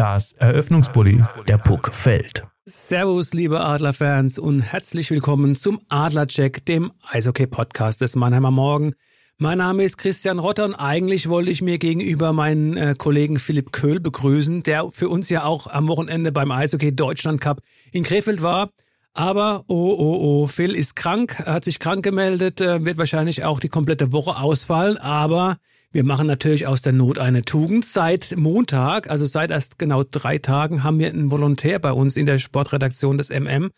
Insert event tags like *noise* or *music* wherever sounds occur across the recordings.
Das Eröffnungsbully, der Puck fällt. Servus, liebe Adlerfans und herzlich willkommen zum Adlercheck, dem Eishockey-Podcast des Mannheimer Morgen. Mein Name ist Christian Rotter und eigentlich wollte ich mir gegenüber meinen äh, Kollegen Philipp Köhl begrüßen, der für uns ja auch am Wochenende beim Eishockey Deutschland Cup in Krefeld war. Aber, oh, oh, oh, Phil ist krank, hat sich krank gemeldet, äh, wird wahrscheinlich auch die komplette Woche ausfallen, aber wir machen natürlich aus der Not eine Tugend. Seit Montag, also seit erst genau drei Tagen, haben wir einen Volontär bei uns in der Sportredaktion des MM,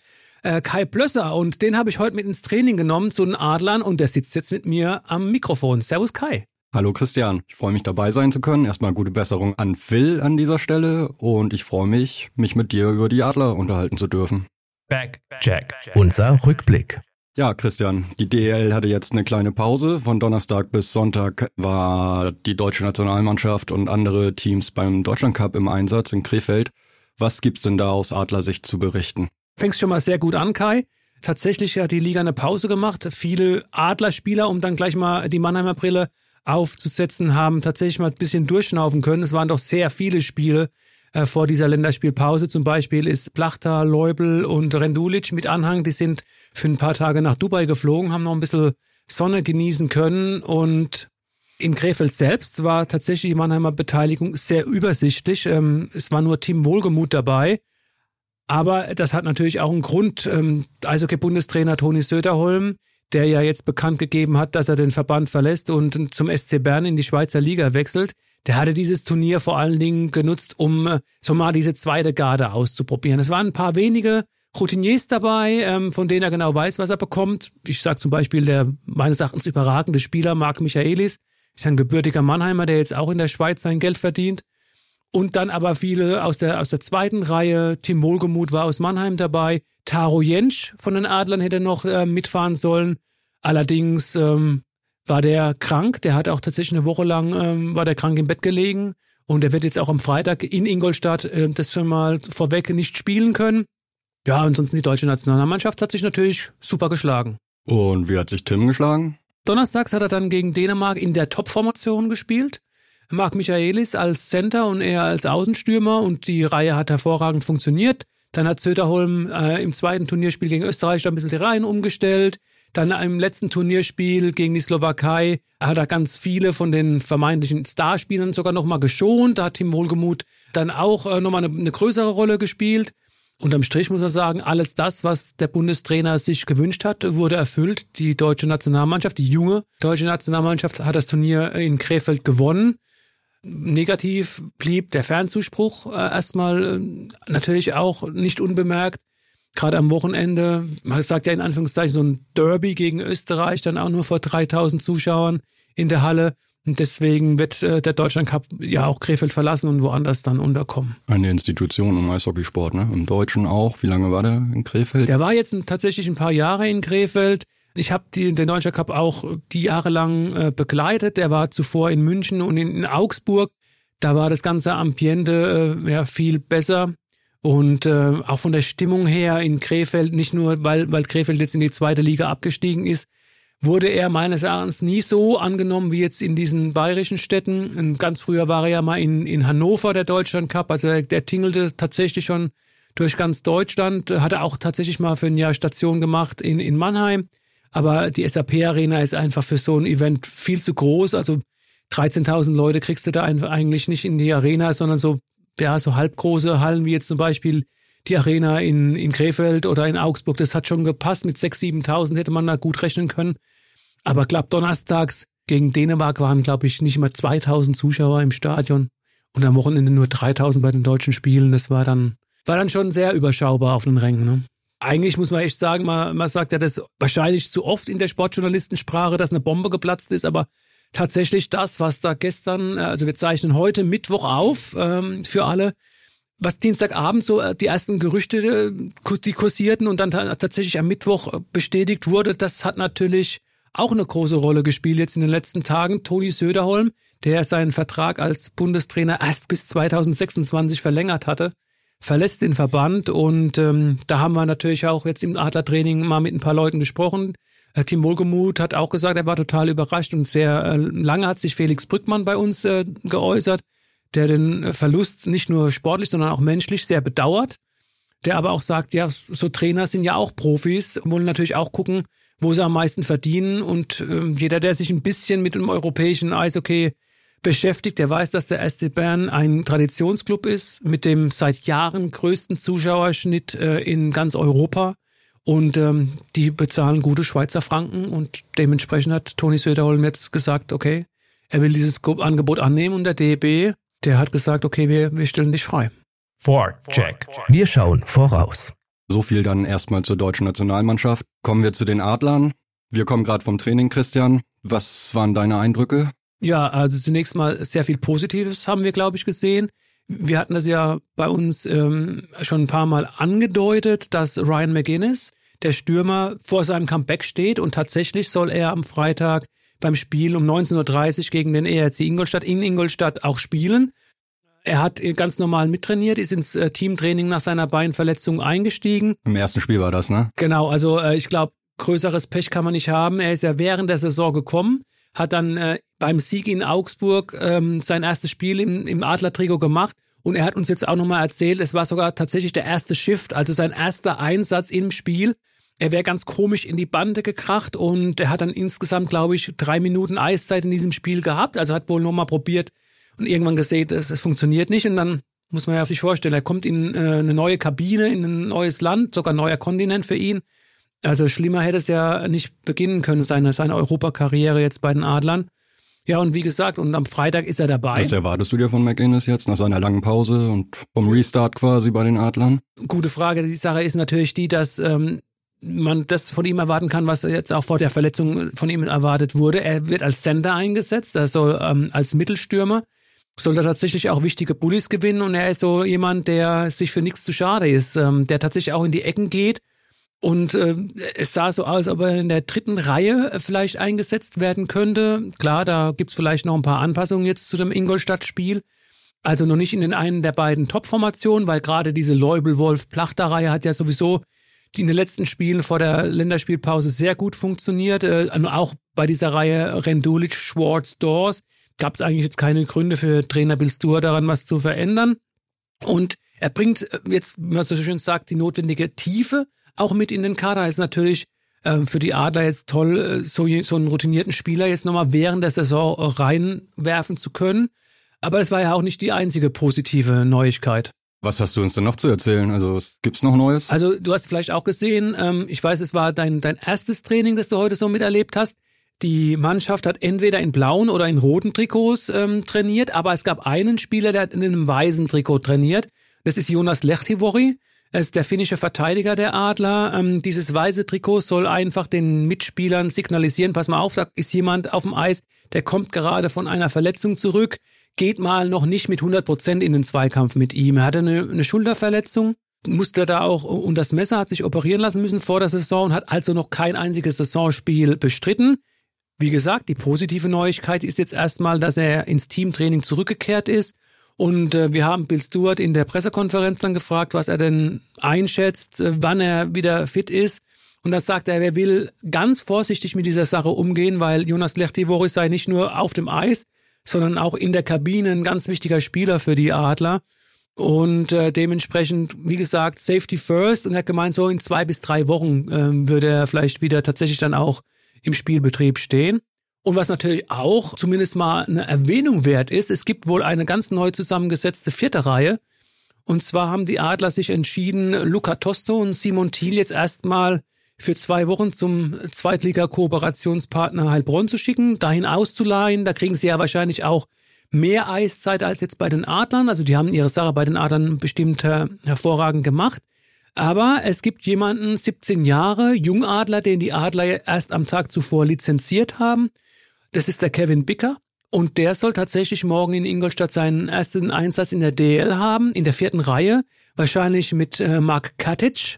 äh, Kai Blösser. Und den habe ich heute mit ins Training genommen zu den Adlern und der sitzt jetzt mit mir am Mikrofon. Servus Kai. Hallo Christian, ich freue mich dabei sein zu können. Erstmal gute Besserung an Phil an dieser Stelle und ich freue mich, mich mit dir über die Adler unterhalten zu dürfen. Back, Jack, unser Rückblick. Ja, Christian, die DEL hatte jetzt eine kleine Pause. Von Donnerstag bis Sonntag war die deutsche Nationalmannschaft und andere Teams beim Deutschlandcup im Einsatz in Krefeld. Was gibt's denn da aus Adlersicht zu berichten? Fängst schon mal sehr gut an, Kai. Tatsächlich hat die Liga eine Pause gemacht. Viele Adlerspieler, um dann gleich mal die Mannheimer Brille aufzusetzen, haben tatsächlich mal ein bisschen durchschnaufen können. Es waren doch sehr viele Spiele äh, vor dieser Länderspielpause. Zum Beispiel ist Plachta, Leubel und Rendulic mit Anhang. Die sind für ein paar Tage nach Dubai geflogen, haben noch ein bisschen Sonne genießen können und in Krefeld selbst war tatsächlich die Mannheimer Beteiligung sehr übersichtlich. Ähm, es war nur Team Wohlgemut dabei. Aber das hat natürlich auch einen Grund. Ähm, Eishockey-Bundestrainer Toni Söderholm, der ja jetzt bekannt gegeben hat, dass er den Verband verlässt und zum SC Bern in die Schweizer Liga wechselt, der hatte dieses Turnier vor allen Dingen genutzt, um äh, so mal diese zweite Garde auszuprobieren. Es waren ein paar wenige Routiniers dabei, ähm, von denen er genau weiß, was er bekommt. Ich sage zum Beispiel der meines Erachtens überragende Spieler Marc Michaelis, ist ein gebürtiger Mannheimer, der jetzt auch in der Schweiz sein Geld verdient. Und dann aber viele aus der, aus der zweiten Reihe. Tim Wohlgemuth war aus Mannheim dabei. Taro Jentsch von den Adlern hätte noch äh, mitfahren sollen. Allerdings ähm, war der krank. Der hat auch tatsächlich eine Woche lang, ähm, war der krank im Bett gelegen. Und er wird jetzt auch am Freitag in Ingolstadt äh, das schon mal vorweg nicht spielen können. Ja, ansonsten die deutsche Nationalmannschaft hat sich natürlich super geschlagen. Und wie hat sich Tim geschlagen? Donnerstags hat er dann gegen Dänemark in der Top-Formation gespielt. Marc Michaelis als Center und er als Außenstürmer und die Reihe hat hervorragend funktioniert. Dann hat Söderholm äh, im zweiten Turnierspiel gegen Österreich ein bisschen die Reihen umgestellt. Dann im letzten Turnierspiel gegen die Slowakei hat er ganz viele von den vermeintlichen Starspielern sogar nochmal geschont. Da hat Tim Wohlgemuth dann auch äh, nochmal eine, eine größere Rolle gespielt. Unterm Strich muss man sagen, alles das, was der Bundestrainer sich gewünscht hat, wurde erfüllt. Die deutsche Nationalmannschaft, die junge deutsche Nationalmannschaft hat das Turnier in Krefeld gewonnen. Negativ blieb der Fernzuspruch äh, erstmal äh, natürlich auch nicht unbemerkt gerade am Wochenende, man sagt ja in Anführungszeichen so ein Derby gegen Österreich, dann auch nur vor 3000 Zuschauern in der Halle. Und deswegen wird äh, der Deutschland Cup ja auch Krefeld verlassen und woanders dann unterkommen. Eine Institution im Eishockeysport, ne? Im Deutschen auch. Wie lange war der in Krefeld? Der war jetzt tatsächlich ein paar Jahre in Krefeld. Ich habe den Deutschland Cup auch die Jahre lang äh, begleitet. Der war zuvor in München und in, in Augsburg. Da war das ganze Ambiente äh, ja viel besser. Und äh, auch von der Stimmung her in Krefeld, nicht nur weil, weil Krefeld jetzt in die zweite Liga abgestiegen ist, wurde er meines Erachtens nie so angenommen wie jetzt in diesen bayerischen Städten. Und ganz früher war er ja mal in, in Hannover, der Deutschland Cup. Also der, der tingelte tatsächlich schon durch ganz Deutschland, hatte auch tatsächlich mal für ein Jahr Station gemacht in, in Mannheim. Aber die SAP-Arena ist einfach für so ein Event viel zu groß. Also 13.000 Leute kriegst du da eigentlich nicht in die Arena, sondern so ja, so halbgroße Hallen wie jetzt zum Beispiel die Arena in, in Krefeld oder in Augsburg, das hat schon gepasst. Mit 6.000, 7.000 hätte man da gut rechnen können. Aber glaub, donnerstags gegen Dänemark waren, glaube ich, nicht mal 2.000 Zuschauer im Stadion und am Wochenende nur 3.000 bei den deutschen Spielen. Das war dann, war dann schon sehr überschaubar auf den Rängen. Ne? eigentlich muss man echt sagen, man, man sagt ja das wahrscheinlich zu oft in der Sportjournalistensprache, dass eine Bombe geplatzt ist, aber tatsächlich das, was da gestern, äh, also wir zeichnen heute Mittwoch auf ähm, für alle, was Dienstagabend so äh, die ersten Gerüchte, äh, die kursierten und dann tatsächlich am Mittwoch bestätigt wurde, das hat natürlich auch eine große Rolle gespielt jetzt in den letzten Tagen. Toni Söderholm, der seinen Vertrag als Bundestrainer erst bis 2026 verlängert hatte, verlässt den Verband und ähm, da haben wir natürlich auch jetzt im Adlertraining mal mit ein paar Leuten gesprochen. Äh, Tim Wohlgemuth hat auch gesagt, er war total überrascht und sehr äh, lange hat sich Felix Brückmann bei uns äh, geäußert, der den Verlust nicht nur sportlich, sondern auch menschlich sehr bedauert. Der aber auch sagt, ja, so Trainer sind ja auch Profis, wollen natürlich auch gucken, wo sie am meisten verdienen. Und äh, jeder, der sich ein bisschen mit dem europäischen Eishockey beschäftigt, der weiß, dass der SC Bern ein Traditionsclub ist mit dem seit Jahren größten Zuschauerschnitt in ganz Europa. Und ähm, die bezahlen gute Schweizer Franken und dementsprechend hat Toni Söderholm jetzt gesagt, okay, er will dieses Angebot annehmen und der DEB, der hat gesagt, okay, wir, wir stellen dich frei. Check. Wir schauen voraus. So viel dann erstmal zur deutschen Nationalmannschaft. Kommen wir zu den Adlern. Wir kommen gerade vom Training, Christian. Was waren deine Eindrücke? Ja, also zunächst mal sehr viel Positives haben wir, glaube ich, gesehen. Wir hatten das ja bei uns ähm, schon ein paar Mal angedeutet, dass Ryan McGuinness, der Stürmer, vor seinem Comeback steht und tatsächlich soll er am Freitag beim Spiel um 19.30 Uhr gegen den ERC Ingolstadt in Ingolstadt auch spielen. Er hat ganz normal mittrainiert, ist ins äh, Teamtraining nach seiner Beinverletzung eingestiegen. Im ersten Spiel war das, ne? Genau, also äh, ich glaube, größeres Pech kann man nicht haben. Er ist ja während der Saison gekommen, hat dann äh, beim Sieg in Augsburg ähm, sein erstes Spiel im, im Adler-Trikot gemacht. Und er hat uns jetzt auch nochmal erzählt, es war sogar tatsächlich der erste Shift, also sein erster Einsatz im Spiel. Er wäre ganz komisch in die Bande gekracht und er hat dann insgesamt, glaube ich, drei Minuten Eiszeit in diesem Spiel gehabt. Also hat wohl nochmal probiert und irgendwann gesehen, es, es funktioniert nicht. Und dann muss man ja sich vorstellen, er kommt in äh, eine neue Kabine, in ein neues Land, sogar ein neuer Kontinent für ihn. Also schlimmer hätte es ja nicht beginnen können, seine, seine Europakarriere jetzt bei den Adlern. Ja, und wie gesagt, und am Freitag ist er dabei. Was erwartest du dir von McInnes jetzt nach seiner langen Pause und vom Restart quasi bei den Adlern? Gute Frage. Die Sache ist natürlich die, dass ähm, man das von ihm erwarten kann, was jetzt auch vor der Verletzung von ihm erwartet wurde. Er wird als Center eingesetzt, also ähm, als Mittelstürmer. Soll er tatsächlich auch wichtige Bullies gewinnen und er ist so jemand, der sich für nichts zu schade ist, ähm, der tatsächlich auch in die Ecken geht und äh, es sah so aus, ob er in der dritten Reihe vielleicht eingesetzt werden könnte. Klar, da gibt's vielleicht noch ein paar Anpassungen jetzt zu dem Ingolstadt-Spiel. Also noch nicht in den einen der beiden Top-Formationen, weil gerade diese Leubel-Wolf-Plachter-Reihe hat ja sowieso die in den letzten Spielen vor der Länderspielpause sehr gut funktioniert. Äh, auch bei dieser Reihe Rendulic, Schwartz, Dors gab es eigentlich jetzt keine Gründe für Trainer Bill Stewart daran, was zu verändern. Und er bringt jetzt, wie man so schön sagt, die notwendige Tiefe auch mit in den Kader. Ist natürlich ähm, für die Adler jetzt toll, äh, so, so einen routinierten Spieler jetzt nochmal während der Saison reinwerfen zu können. Aber es war ja auch nicht die einzige positive Neuigkeit. Was hast du uns denn noch zu erzählen? Also gibt's noch Neues? Also du hast vielleicht auch gesehen, ähm, ich weiß, es war dein, dein erstes Training, das du heute so miterlebt hast. Die Mannschaft hat entweder in blauen oder in roten Trikots ähm, trainiert, aber es gab einen Spieler, der hat in einem weißen Trikot trainiert. Das ist Jonas Lechtivori. Er ist der finnische Verteidiger der Adler. Ähm, dieses weiße Trikot soll einfach den Mitspielern signalisieren, pass mal auf, da ist jemand auf dem Eis, der kommt gerade von einer Verletzung zurück, geht mal noch nicht mit 100 Prozent in den Zweikampf mit ihm. Er hatte eine, eine Schulterverletzung, musste da auch und das Messer, hat sich operieren lassen müssen vor der Saison und hat also noch kein einziges Saisonspiel bestritten. Wie gesagt, die positive Neuigkeit ist jetzt erstmal, dass er ins Teamtraining zurückgekehrt ist und äh, wir haben Bill Stewart in der Pressekonferenz dann gefragt, was er denn einschätzt, äh, wann er wieder fit ist. Und da sagt er, er will ganz vorsichtig mit dieser Sache umgehen, weil Jonas Lechtivoris sei nicht nur auf dem Eis, sondern auch in der Kabine ein ganz wichtiger Spieler für die Adler. Und äh, dementsprechend, wie gesagt, Safety First. Und er hat gemeint, so in zwei bis drei Wochen äh, würde er vielleicht wieder tatsächlich dann auch im Spielbetrieb stehen. Und was natürlich auch zumindest mal eine Erwähnung wert ist, es gibt wohl eine ganz neu zusammengesetzte vierte Reihe. Und zwar haben die Adler sich entschieden, Luca Tosto und Simon Thiel jetzt erstmal für zwei Wochen zum Zweitliga-Kooperationspartner Heilbronn zu schicken, dahin auszuleihen. Da kriegen sie ja wahrscheinlich auch mehr Eiszeit als jetzt bei den Adlern. Also die haben ihre Sache bei den Adlern bestimmt hervorragend gemacht. Aber es gibt jemanden, 17 Jahre, Jungadler, den die Adler erst am Tag zuvor lizenziert haben. Das ist der Kevin Bicker. Und der soll tatsächlich morgen in Ingolstadt seinen ersten Einsatz in der DL haben, in der vierten Reihe. Wahrscheinlich mit äh, Mark Katic.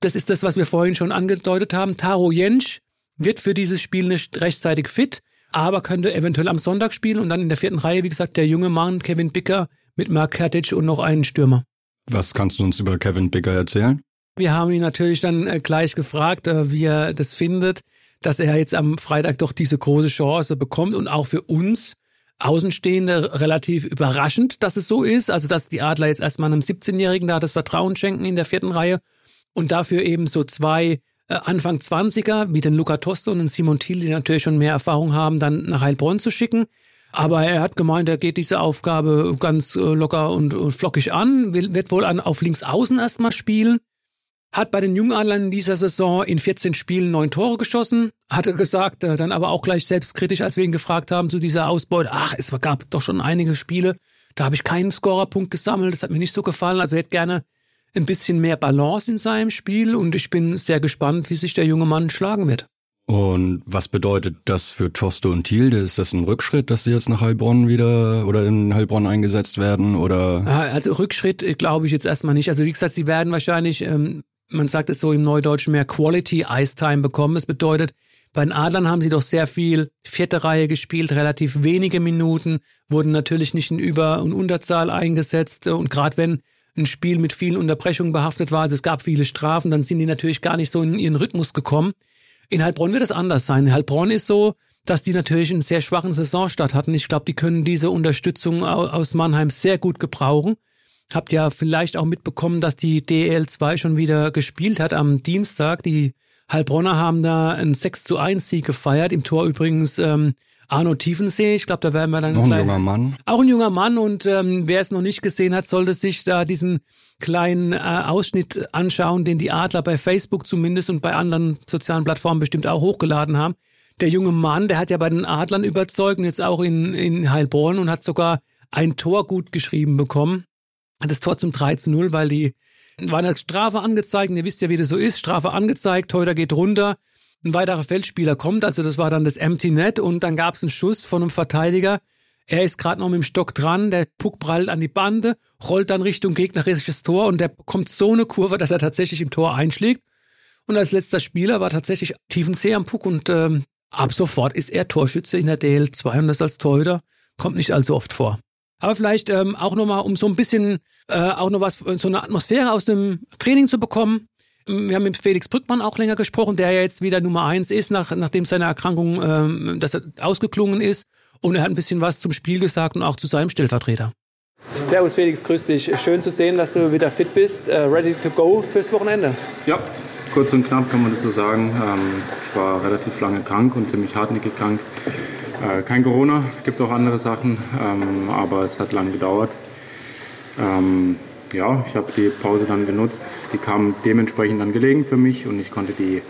Das ist das, was wir vorhin schon angedeutet haben. Taro Jentsch wird für dieses Spiel nicht rechtzeitig fit, aber könnte eventuell am Sonntag spielen. Und dann in der vierten Reihe, wie gesagt, der junge Mann Kevin Bicker mit Mark Katic und noch einen Stürmer. Was kannst du uns über Kevin Bicker erzählen? Wir haben ihn natürlich dann äh, gleich gefragt, äh, wie er das findet, dass er jetzt am Freitag doch diese große Chance bekommt und auch für uns Außenstehende relativ überraschend, dass es so ist. Also, dass die Adler jetzt erstmal einem 17-Jährigen da das Vertrauen schenken in der vierten Reihe und dafür eben so zwei äh, Anfang 20er wie den Luca Tosto und den Simon Thiel, die natürlich schon mehr Erfahrung haben, dann nach Heilbronn zu schicken. Aber er hat gemeint, er geht diese Aufgabe ganz äh, locker und, flockig an, wird wohl an, auf links außen erstmal spielen. Hat bei den Jungadlern in dieser Saison in 14 Spielen neun Tore geschossen. Hatte gesagt, äh, dann aber auch gleich selbstkritisch, als wir ihn gefragt haben zu dieser Ausbeute. Ach, es gab doch schon einige Spiele. Da habe ich keinen Scorerpunkt gesammelt. Das hat mir nicht so gefallen. Also er hätte gerne ein bisschen mehr Balance in seinem Spiel. Und ich bin sehr gespannt, wie sich der junge Mann schlagen wird. Und was bedeutet das für Tosto und Thielde? Ist das ein Rückschritt, dass sie jetzt nach Heilbronn wieder oder in Heilbronn eingesetzt werden? Oder? Ah, also Rückschritt äh, glaube ich jetzt erstmal nicht. Also wie gesagt, sie werden wahrscheinlich, ähm, man sagt es so im Neudeutschen, mehr Quality Ice Time bekommen. Das bedeutet, bei den Adlern haben sie doch sehr viel vierte Reihe gespielt, relativ wenige Minuten, wurden natürlich nicht in Über- und Unterzahl eingesetzt. Und gerade wenn ein Spiel mit vielen Unterbrechungen behaftet war, also es gab viele Strafen, dann sind die natürlich gar nicht so in ihren Rhythmus gekommen. In Heilbronn wird es anders sein. In Heilbronn ist so, dass die natürlich einen sehr schwachen Saisonstart hatten. Ich glaube, die können diese Unterstützung aus Mannheim sehr gut gebrauchen. Habt ja vielleicht auch mitbekommen, dass die DL2 schon wieder gespielt hat am Dienstag. Die Heilbronner haben da einen 6 zu 1 Sieg gefeiert. Im Tor übrigens ähm, Arno Tiefensee. Ich glaube, da werden wir dann noch ein junger Mann. Auch ein junger Mann und ähm, wer es noch nicht gesehen hat, sollte sich da diesen kleinen äh, Ausschnitt anschauen, den die Adler bei Facebook zumindest und bei anderen sozialen Plattformen bestimmt auch hochgeladen haben. Der junge Mann, der hat ja bei den Adlern überzeugt und jetzt auch in, in Heilbronn und hat sogar ein Tor gut geschrieben bekommen. Das Tor zum 3 zu 0, weil die war eine Strafe angezeigt. Ihr wisst ja, wie das so ist. Strafe angezeigt, Teuter geht runter ein weiterer Feldspieler kommt, also das war dann das Empty Net und dann gab es einen Schuss von einem Verteidiger. Er ist gerade noch mit dem Stock dran, der Puck prallt an die Bande, rollt dann Richtung gegnerisches Tor und der kommt so eine Kurve, dass er tatsächlich im Tor einschlägt. Und als letzter Spieler war tatsächlich Tiefensee am Puck und ähm, ab sofort ist er Torschütze in der DL2 und das als Torhüter kommt nicht allzu oft vor. Aber vielleicht ähm, auch nochmal, um so ein bisschen äh, auch noch was, so eine Atmosphäre aus dem Training zu bekommen wir haben mit Felix Brückmann auch länger gesprochen, der ja jetzt wieder Nummer eins ist, nach, nachdem seine Erkrankung ähm, dass er ausgeklungen ist. Und er hat ein bisschen was zum Spiel gesagt und auch zu seinem Stellvertreter. Servus Felix, grüß dich. Schön zu sehen, dass du wieder fit bist. Uh, ready to go fürs Wochenende? Ja, kurz und knapp kann man das so sagen. Ähm, ich war relativ lange krank und ziemlich hartnäckig krank. Äh, kein Corona, es gibt auch andere Sachen, ähm, aber es hat lang gedauert. Ähm, ja, ich habe die Pause dann genutzt. Die kam dementsprechend dann gelegen für mich und ich konnte die,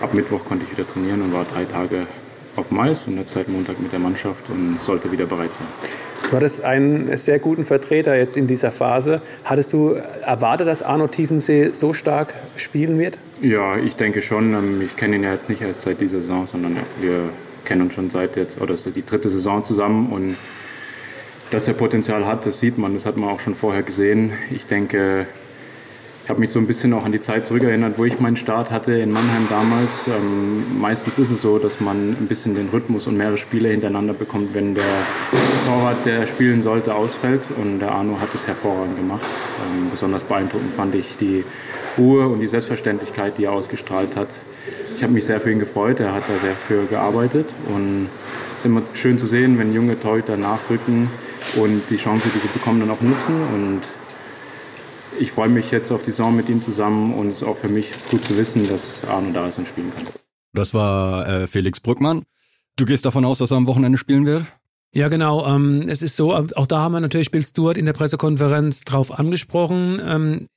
ab Mittwoch konnte ich wieder trainieren und war drei Tage auf Mais und jetzt seit Montag mit der Mannschaft und sollte wieder bereit sein. Du hattest einen sehr guten Vertreter jetzt in dieser Phase. Hattest du erwartet, dass Arno Tiefensee so stark spielen wird? Ja, ich denke schon. Ähm, ich kenne ihn ja jetzt nicht erst seit dieser Saison, sondern wir kennen uns schon seit jetzt, oder so die dritte Saison zusammen und dass er Potenzial hat, das sieht man, das hat man auch schon vorher gesehen. Ich denke, ich habe mich so ein bisschen auch an die Zeit zurückerinnert, wo ich meinen Start hatte in Mannheim damals. Ähm, meistens ist es so, dass man ein bisschen den Rhythmus und mehrere Spiele hintereinander bekommt, wenn der Torwart, der spielen sollte, ausfällt. Und der Arno hat es hervorragend gemacht. Ähm, besonders beeindruckend fand ich die Ruhe und die Selbstverständlichkeit, die er ausgestrahlt hat. Ich habe mich sehr für ihn gefreut. Er hat da sehr für gearbeitet und es ist immer schön zu sehen, wenn junge Torhüter nachrücken und die Chance, die sie bekommen, dann auch nutzen. Und ich freue mich jetzt auf die Saison mit ihm zusammen und es ist auch für mich gut zu wissen, dass Arno da ist und spielen kann. Das war äh, Felix Brückmann. Du gehst davon aus, dass er am Wochenende spielen wird? Ja, genau. Ähm, es ist so, auch da haben wir natürlich Bill Stewart in der Pressekonferenz drauf angesprochen. Ähm,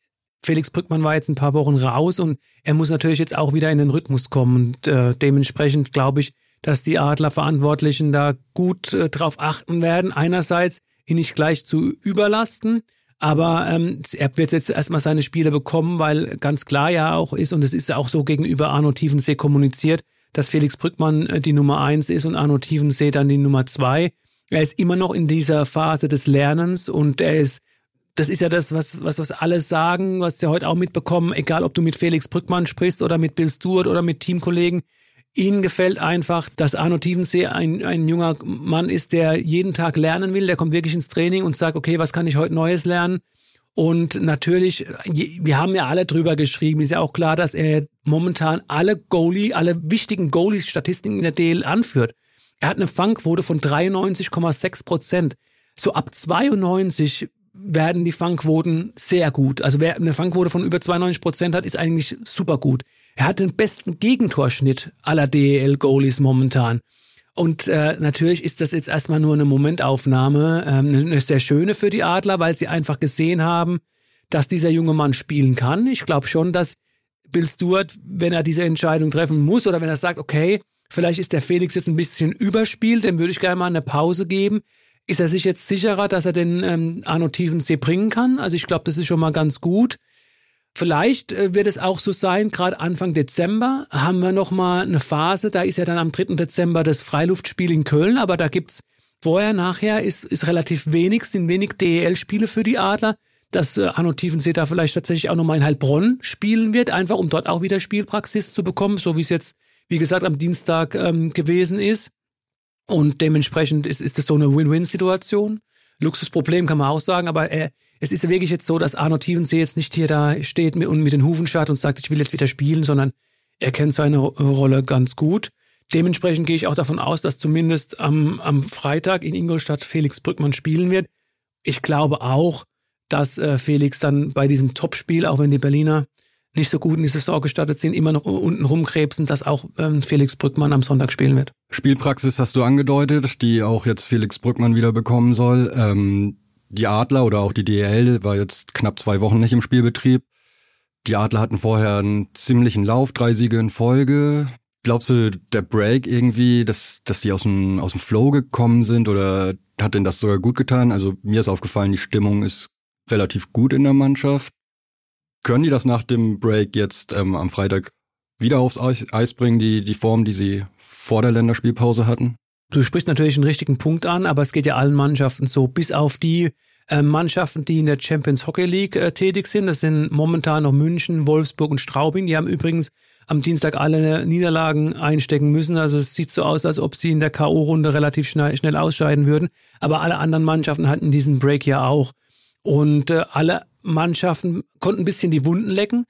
Felix Brückmann war jetzt ein paar Wochen raus und er muss natürlich jetzt auch wieder in den Rhythmus kommen. Und äh, dementsprechend glaube ich, dass die Adlerverantwortlichen da gut äh, drauf achten werden. Einerseits ihn nicht gleich zu überlasten, Aber ähm, er wird jetzt erstmal seine Spiele bekommen, weil ganz klar ja auch ist, und es ist ja auch so gegenüber Arno Tiefensee kommuniziert, dass Felix Brückmann äh, die Nummer eins ist und Arno Tiefensee dann die Nummer zwei. Er ist immer noch in dieser Phase des Lernens und er ist, das ist ja das, was, was, was alle sagen, was sie heute auch mitbekommen, egal ob du mit Felix Brückmann sprichst oder mit Bill Stewart oder mit Teamkollegen. Ihnen gefällt einfach, dass Arno Tiefensee ein, ein junger Mann ist, der jeden Tag lernen will. Der kommt wirklich ins Training und sagt, okay, was kann ich heute Neues lernen? Und natürlich, wir haben ja alle drüber geschrieben, ist ja auch klar, dass er momentan alle Goalie, alle wichtigen Goalies-Statistiken in der DL anführt. Er hat eine Fangquote von 93,6 Prozent. So ab 92 werden die Fangquoten sehr gut. Also wer eine Fangquote von über 92 Prozent hat, ist eigentlich super gut. Er hat den besten Gegentorschnitt aller DEL-Goalies momentan. Und äh, natürlich ist das jetzt erstmal nur eine Momentaufnahme, ähm, eine sehr schöne für die Adler, weil sie einfach gesehen haben, dass dieser junge Mann spielen kann. Ich glaube schon, dass Bill Stewart, wenn er diese Entscheidung treffen muss oder wenn er sagt, okay, vielleicht ist der Felix jetzt ein bisschen überspielt, dem würde ich gerne mal eine Pause geben. Ist er sich jetzt sicherer, dass er den ähm, Arno Tiefensee bringen kann? Also ich glaube, das ist schon mal ganz gut. Vielleicht äh, wird es auch so sein, gerade Anfang Dezember haben wir nochmal eine Phase, da ist ja dann am 3. Dezember das Freiluftspiel in Köln, aber da gibt's vorher, nachher ist, ist relativ wenig, sind wenig DEL-Spiele für die Adler, dass äh, Arno Tiefensee da vielleicht tatsächlich auch nochmal in Heilbronn spielen wird, einfach um dort auch wieder Spielpraxis zu bekommen, so wie es jetzt, wie gesagt, am Dienstag ähm, gewesen ist. Und dementsprechend ist, ist das so eine Win-Win-Situation. Luxusproblem kann man auch sagen, aber äh, es ist wirklich jetzt so, dass Arno Tiefensee jetzt nicht hier da steht und mit den Hufen schaut und sagt, ich will jetzt wieder spielen, sondern er kennt seine Rolle ganz gut. Dementsprechend gehe ich auch davon aus, dass zumindest am, am Freitag in Ingolstadt Felix Brückmann spielen wird. Ich glaube auch, dass äh, Felix dann bei diesem Topspiel, auch wenn die Berliner nicht so gut in die Saison gestartet sind, immer noch unten rumkrebsen, dass auch ähm, Felix Brückmann am Sonntag spielen wird. Spielpraxis hast du angedeutet, die auch jetzt Felix Brückmann wieder bekommen soll. Ähm, die Adler oder auch die DL war jetzt knapp zwei Wochen nicht im Spielbetrieb. Die Adler hatten vorher einen ziemlichen Lauf, drei Siege in Folge. Glaubst du, der Break irgendwie, dass, dass die aus dem, aus dem Flow gekommen sind oder hat denn das sogar gut getan? Also mir ist aufgefallen, die Stimmung ist relativ gut in der Mannschaft. Können die das nach dem Break jetzt ähm, am Freitag wieder aufs Eis bringen, die, die Form, die sie vor der Länderspielpause hatten? Du sprichst natürlich einen richtigen Punkt an, aber es geht ja allen Mannschaften so, bis auf die äh, Mannschaften, die in der Champions Hockey League äh, tätig sind. Das sind momentan noch München, Wolfsburg und Straubing. Die haben übrigens am Dienstag alle Niederlagen einstecken müssen. Also es sieht so aus, als ob sie in der K.O.-Runde relativ schnell, schnell ausscheiden würden. Aber alle anderen Mannschaften hatten diesen Break ja auch. Und äh, alle Mannschaften konnten ein bisschen die Wunden lecken.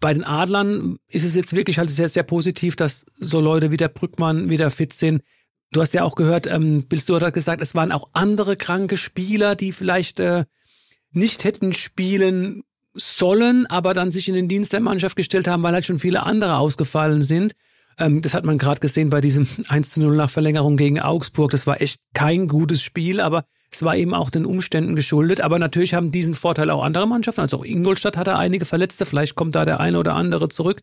Bei den Adlern ist es jetzt wirklich halt sehr, sehr positiv, dass so Leute wie der Brückmann wieder fit sind. Du hast ja auch gehört, ähm, Bill Stewart hat gesagt, es waren auch andere kranke Spieler, die vielleicht äh, nicht hätten spielen sollen, aber dann sich in den Dienst der Mannschaft gestellt haben, weil halt schon viele andere ausgefallen sind. Ähm, das hat man gerade gesehen bei diesem *laughs* 1 zu 0 nach Verlängerung gegen Augsburg. Das war echt kein gutes Spiel, aber es war eben auch den Umständen geschuldet. Aber natürlich haben diesen Vorteil auch andere Mannschaften. Also auch Ingolstadt hatte einige Verletzte. Vielleicht kommt da der eine oder andere zurück.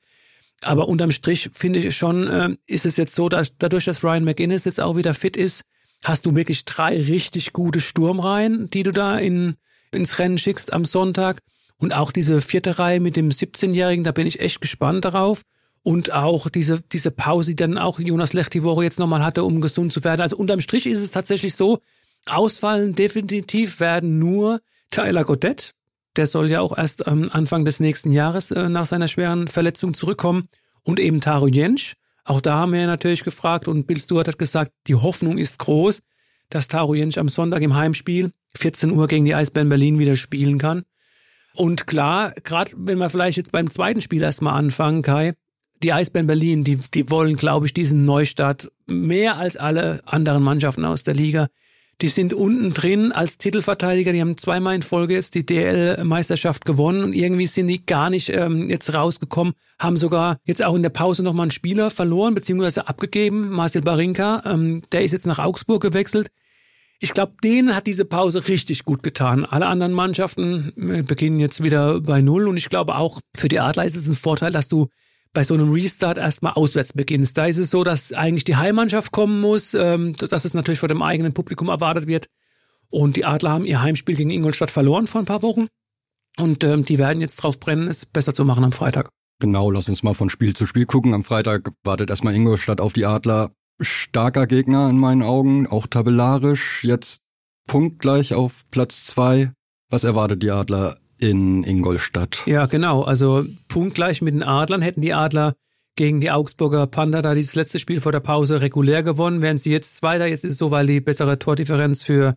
Aber unterm Strich finde ich schon, äh, ist es jetzt so, dass dadurch, dass Ryan McInnes jetzt auch wieder fit ist, hast du wirklich drei richtig gute Sturmreihen, die du da in, ins Rennen schickst am Sonntag. Und auch diese vierte Reihe mit dem 17-Jährigen, da bin ich echt gespannt darauf. Und auch diese, diese Pause, die dann auch Jonas Lech die Woche jetzt nochmal hatte, um gesund zu werden. Also unterm Strich ist es tatsächlich so, ausfallen definitiv werden nur Tyler Godet, der soll ja auch erst ähm, Anfang des nächsten Jahres äh, nach seiner schweren Verletzung zurückkommen. Und eben Taro Jensch. Auch da haben wir natürlich gefragt und Bill Stewart hat gesagt, die Hoffnung ist groß, dass Taro Jensch am Sonntag im Heimspiel 14 Uhr gegen die Eisbären Berlin wieder spielen kann. Und klar, gerade wenn wir vielleicht jetzt beim zweiten Spiel erstmal anfangen, Kai, die Eisbären Berlin, die, die wollen, glaube ich, diesen Neustart mehr als alle anderen Mannschaften aus der Liga. Die sind unten drin als Titelverteidiger. Die haben zweimal in Folge jetzt die DL-Meisterschaft gewonnen und irgendwie sind die gar nicht ähm, jetzt rausgekommen. Haben sogar jetzt auch in der Pause nochmal einen Spieler verloren beziehungsweise abgegeben. Marcel Barinka, ähm, der ist jetzt nach Augsburg gewechselt. Ich glaube, denen hat diese Pause richtig gut getan. Alle anderen Mannschaften äh, beginnen jetzt wieder bei Null und ich glaube auch für die Adler ist es ein Vorteil, dass du bei so einem Restart erstmal auswärts beginnst. Da ist es so, dass eigentlich die Heimmannschaft kommen muss, ähm, dass es natürlich vor dem eigenen Publikum erwartet wird. Und die Adler haben ihr Heimspiel gegen Ingolstadt verloren vor ein paar Wochen. Und ähm, die werden jetzt drauf brennen, es besser zu machen am Freitag. Genau, lass uns mal von Spiel zu Spiel gucken. Am Freitag wartet erstmal Ingolstadt auf die Adler. Starker Gegner in meinen Augen, auch tabellarisch. Jetzt punktgleich auf Platz zwei. Was erwartet die Adler in Ingolstadt? Ja, genau. Also punktgleich mit den Adlern hätten die Adler gegen die Augsburger Panda da dieses letzte Spiel vor der Pause regulär gewonnen. Wären sie jetzt Zweiter, jetzt ist es so, weil die bessere Tordifferenz für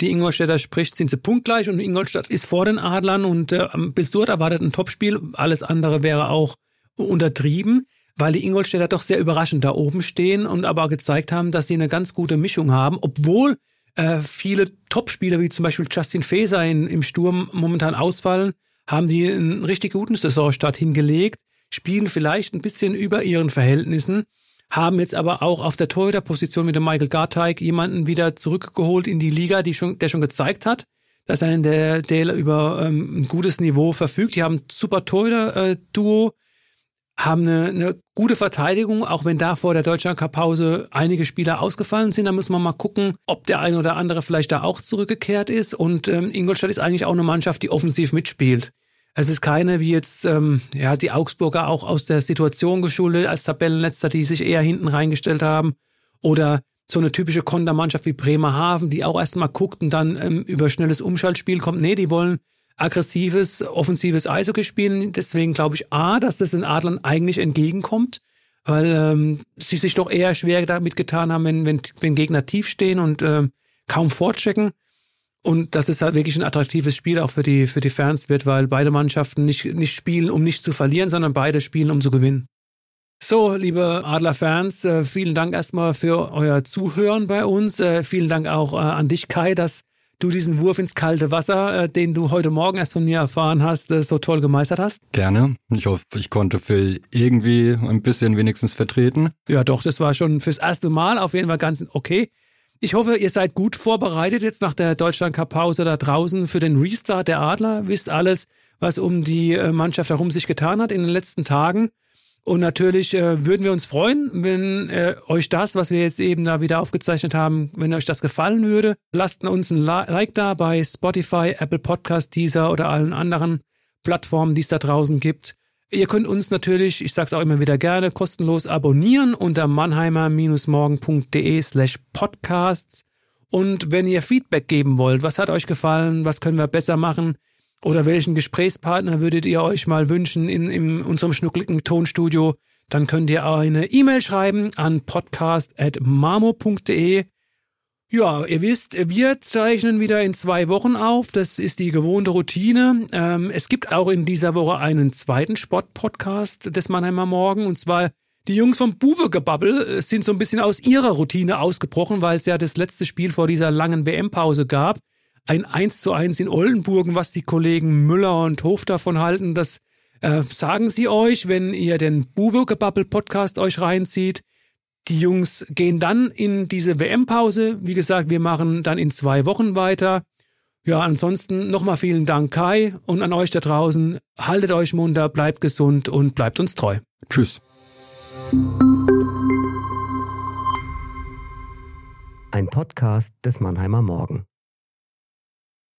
die Ingolstädter spricht, sind sie punktgleich und Ingolstadt ist vor den Adlern und äh, bis dort erwartet ein Topspiel. Alles andere wäre auch untertrieben, weil die Ingolstädter doch sehr überraschend da oben stehen und aber gezeigt haben, dass sie eine ganz gute Mischung haben, obwohl äh, viele Topspieler wie zum Beispiel Justin Faeser in, im Sturm momentan ausfallen, haben die einen richtig guten Saisonstart hingelegt, spielen vielleicht ein bisschen über ihren Verhältnissen haben jetzt aber auch auf der Torhüterposition mit dem Michael Garteig jemanden wieder zurückgeholt in die Liga, die schon, der schon gezeigt hat, dass er der, der über ähm, ein gutes Niveau verfügt. Die haben ein super Torhüter-Duo, äh, haben eine, eine gute Verteidigung, auch wenn da vor der Deutschland-Cup-Pause einige Spieler ausgefallen sind. Da muss man mal gucken, ob der eine oder andere vielleicht da auch zurückgekehrt ist. Und ähm, Ingolstadt ist eigentlich auch eine Mannschaft, die offensiv mitspielt. Es ist keine wie jetzt ähm, ja die Augsburger auch aus der Situation geschuldet als Tabellenletzter, die sich eher hinten reingestellt haben oder so eine typische Kontermannschaft wie Bremerhaven, die auch erstmal guckt und dann ähm, über schnelles Umschaltspiel kommt. Nee, die wollen aggressives, offensives Eishockey spielen. Deswegen glaube ich A, dass das den Adlern eigentlich entgegenkommt, weil ähm, sie sich doch eher schwer damit getan haben, wenn, wenn, wenn Gegner tief stehen und ähm, kaum vorchecken. Und dass es halt wirklich ein attraktives Spiel auch für die, für die Fans wird, weil beide Mannschaften nicht, nicht spielen, um nicht zu verlieren, sondern beide spielen, um zu gewinnen. So, liebe Adler-Fans, äh, vielen Dank erstmal für euer Zuhören bei uns. Äh, vielen Dank auch äh, an dich, Kai, dass du diesen Wurf ins kalte Wasser, den du heute Morgen erst von mir erfahren hast, so toll gemeistert hast. Gerne. Ich hoffe, ich konnte Phil irgendwie ein bisschen wenigstens vertreten. Ja, doch, das war schon fürs erste Mal auf jeden Fall ganz okay. Ich hoffe, ihr seid gut vorbereitet jetzt nach der Deutschland-Cup-Pause da draußen für den Restart der Adler. Wisst alles, was um die äh, Mannschaft herum sich getan hat in den letzten Tagen. Und natürlich äh, würden wir uns freuen, wenn äh, euch das, was wir jetzt eben da wieder aufgezeichnet haben, wenn euch das gefallen würde. Lasst uns ein Like da bei Spotify, Apple Podcast, Deezer oder allen anderen Plattformen, die es da draußen gibt. Ihr könnt uns natürlich, ich sag's auch immer wieder gerne, kostenlos abonnieren unter mannheimer-morgen.de slash podcasts. Und wenn ihr Feedback geben wollt, was hat euch gefallen, was können wir besser machen oder welchen Gesprächspartner würdet ihr euch mal wünschen in, in unserem schnuckligen Tonstudio, dann könnt ihr eine E-Mail schreiben an podcast.marmo.de ja, ihr wisst, wir zeichnen wieder in zwei Wochen auf. Das ist die gewohnte Routine. Ähm, es gibt auch in dieser Woche einen zweiten Sport-Podcast des Mannheimer Morgen. Und zwar die Jungs vom Buwe-Gebabbel äh, sind so ein bisschen aus ihrer Routine ausgebrochen, weil es ja das letzte Spiel vor dieser langen WM-Pause gab. Ein 1 zu 1 in Oldenburgen, was die Kollegen Müller und Hof davon halten, das äh, sagen sie euch, wenn ihr den Buwe-Gebabbel-Podcast euch reinzieht. Die Jungs gehen dann in diese WM-Pause. Wie gesagt, wir machen dann in zwei Wochen weiter. Ja, ansonsten nochmal vielen Dank, Kai, und an euch da draußen. Haltet euch munter, bleibt gesund und bleibt uns treu. Tschüss. Ein Podcast des Mannheimer Morgen.